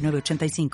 906985.